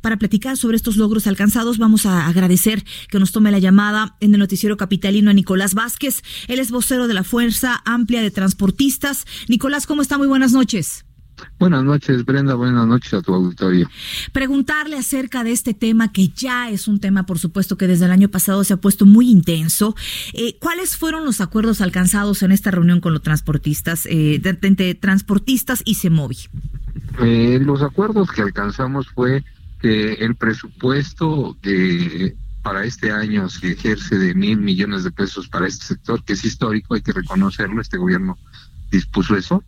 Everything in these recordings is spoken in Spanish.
Para platicar sobre estos logros alcanzados, vamos a agradecer que nos tome la llamada en el noticiero capitalino a Nicolás Vázquez. Él es vocero de la Fuerza Amplia de Transportistas. Nicolás, ¿cómo está? Muy buenas noches. Buenas noches, Brenda. Buenas noches a tu auditorio. Preguntarle acerca de este tema, que ya es un tema, por supuesto, que desde el año pasado se ha puesto muy intenso. Eh, ¿Cuáles fueron los acuerdos alcanzados en esta reunión con los transportistas, eh, entre transportistas y CEMOVI? Eh, los acuerdos que alcanzamos fue que el presupuesto de para este año se ejerce de mil millones de pesos para este sector, que es histórico, hay que reconocerlo, este gobierno dispuso eso.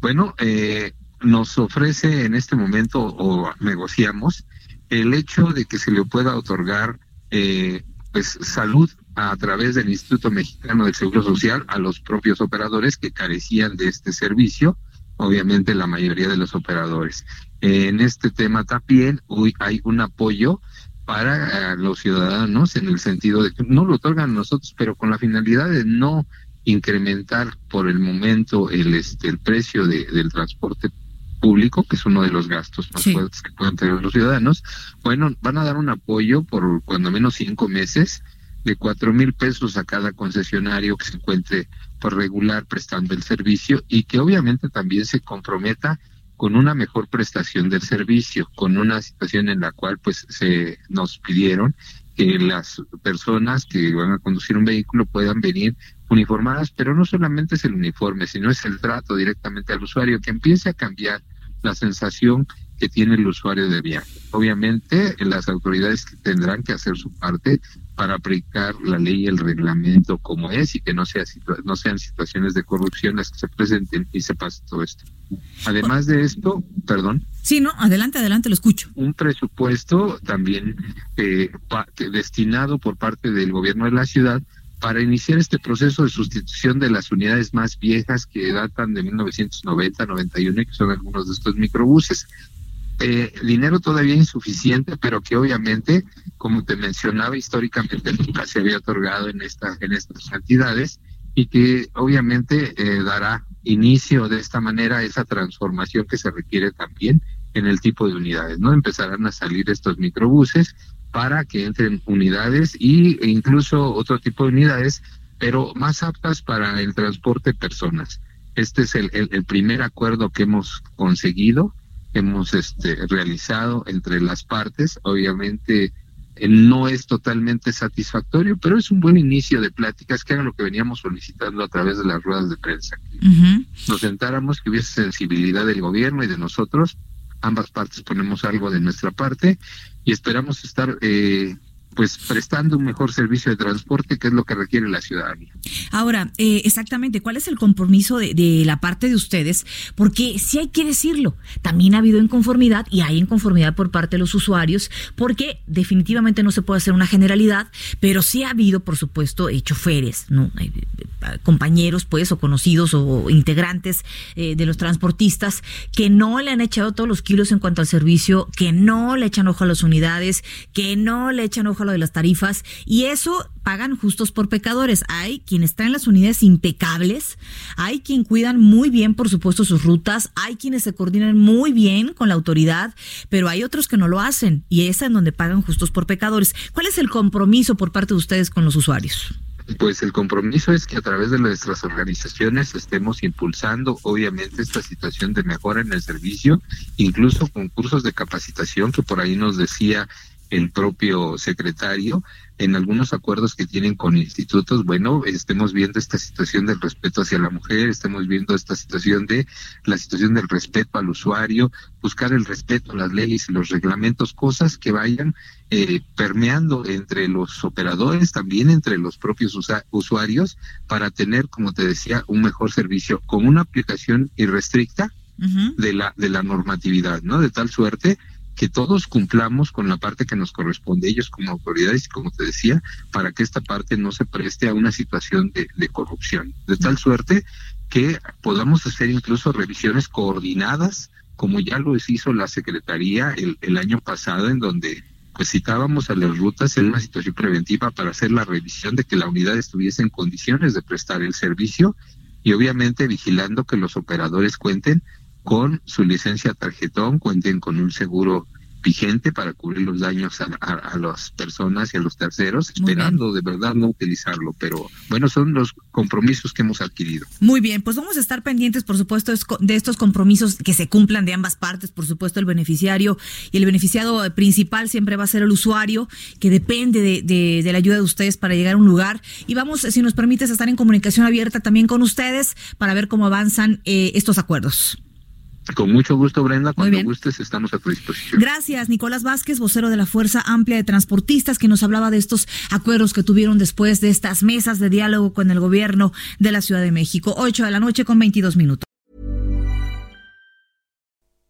Bueno, eh, nos ofrece en este momento o negociamos el hecho de que se le pueda otorgar eh, pues salud a través del Instituto Mexicano del Seguro Social a los propios operadores que carecían de este servicio, obviamente la mayoría de los operadores. En este tema también hoy hay un apoyo para eh, los ciudadanos en el sentido de que no lo otorgan nosotros, pero con la finalidad de no incrementar por el momento el este el precio de, del transporte público, que es uno de los gastos más fuertes que pueden tener los ciudadanos, bueno, van a dar un apoyo por cuando menos cinco meses de cuatro mil pesos a cada concesionario que se encuentre por regular prestando el servicio y que obviamente también se comprometa con una mejor prestación del servicio, con una situación en la cual pues se nos pidieron que las personas que van a conducir un vehículo puedan venir uniformadas, pero no solamente es el uniforme, sino es el trato directamente al usuario, que empiece a cambiar la sensación que tiene el usuario de viaje. Obviamente, las autoridades tendrán que hacer su parte para aplicar la ley y el reglamento como es y que no, sea, no sean situaciones de corrupción las que se presenten y se pase todo esto. Además de esto, perdón. Sí, no, adelante, adelante, lo escucho. Un presupuesto también eh, destinado por parte del gobierno de la ciudad para iniciar este proceso de sustitución de las unidades más viejas que datan de 1990-91 que son algunos de estos microbuses. Eh, dinero todavía insuficiente, pero que obviamente, como te mencionaba, históricamente nunca se había otorgado en, esta, en estas cantidades y que obviamente eh, dará inicio de esta manera esa transformación que se requiere también en el tipo de unidades, ¿no? Empezarán a salir estos microbuses para que entren unidades y, e incluso otro tipo de unidades, pero más aptas para el transporte de personas. Este es el, el primer acuerdo que hemos conseguido hemos este, realizado entre las partes. Obviamente eh, no es totalmente satisfactorio, pero es un buen inicio de pláticas que era lo que veníamos solicitando a través de las ruedas de prensa. Nos sentáramos, que hubiese sensibilidad del gobierno y de nosotros. Ambas partes ponemos algo de nuestra parte y esperamos estar eh, pues prestando un mejor servicio de transporte, que es lo que requiere la ciudadanía. Ahora, eh, exactamente, ¿cuál es el compromiso de, la parte de ustedes? Porque sí hay que decirlo, también ha habido inconformidad y hay inconformidad por parte de los usuarios, porque definitivamente no se puede hacer una generalidad, pero sí ha habido, por supuesto, eh, choferes, ¿no? Eh, compañeros, pues, o conocidos o integrantes de los transportistas que no le han echado todos los kilos en cuanto al servicio, que no le echan ojo a las unidades, que no le echan ojo lo de las tarifas y eso pagan justos por pecadores. Hay quienes traen las unidades impecables, hay quien cuidan muy bien, por supuesto, sus rutas, hay quienes se coordinan muy bien con la autoridad, pero hay otros que no lo hacen y es en donde pagan justos por pecadores. ¿Cuál es el compromiso por parte de ustedes con los usuarios? Pues el compromiso es que a través de nuestras organizaciones estemos impulsando, obviamente, esta situación de mejora en el servicio, incluso con cursos de capacitación que por ahí nos decía el propio secretario en algunos acuerdos que tienen con institutos, bueno, estemos viendo esta situación del respeto hacia la mujer, estemos viendo esta situación de la situación del respeto al usuario, buscar el respeto a las leyes y los reglamentos, cosas que vayan eh, permeando entre los operadores, también entre los propios usuarios, para tener, como te decía, un mejor servicio con una aplicación irrestricta de la de la normatividad, ¿no? De tal suerte que todos cumplamos con la parte que nos corresponde, ellos como autoridades como te decía, para que esta parte no se preste a una situación de, de corrupción. De tal suerte que podamos hacer incluso revisiones coordinadas, como ya lo hizo la Secretaría el, el año pasado, en donde pues citábamos a las rutas en una situación preventiva para hacer la revisión de que la unidad estuviese en condiciones de prestar el servicio y obviamente vigilando que los operadores cuenten con su licencia tarjetón, cuenten con un seguro vigente para cubrir los daños a, a, las personas y a los terceros, esperando de verdad no utilizarlo. Pero bueno, son los compromisos que hemos adquirido. Muy bien, pues vamos a estar pendientes, por supuesto, de estos compromisos que se cumplan de ambas partes. Por supuesto, el beneficiario y el beneficiado principal siempre va a ser el usuario, que depende de, de, de la ayuda de ustedes para llegar a un lugar. Y vamos, si nos permites, estar en comunicación abierta también con ustedes para ver cómo avanzan eh, estos acuerdos. Con mucho gusto, Brenda. Cuando gustes, estamos a tu disposición. Gracias, Nicolás Vázquez, vocero de la Fuerza Amplia de Transportistas, que nos hablaba de estos acuerdos que tuvieron después de estas mesas de diálogo con el gobierno de la Ciudad de México. 8 de la noche con 22 minutos.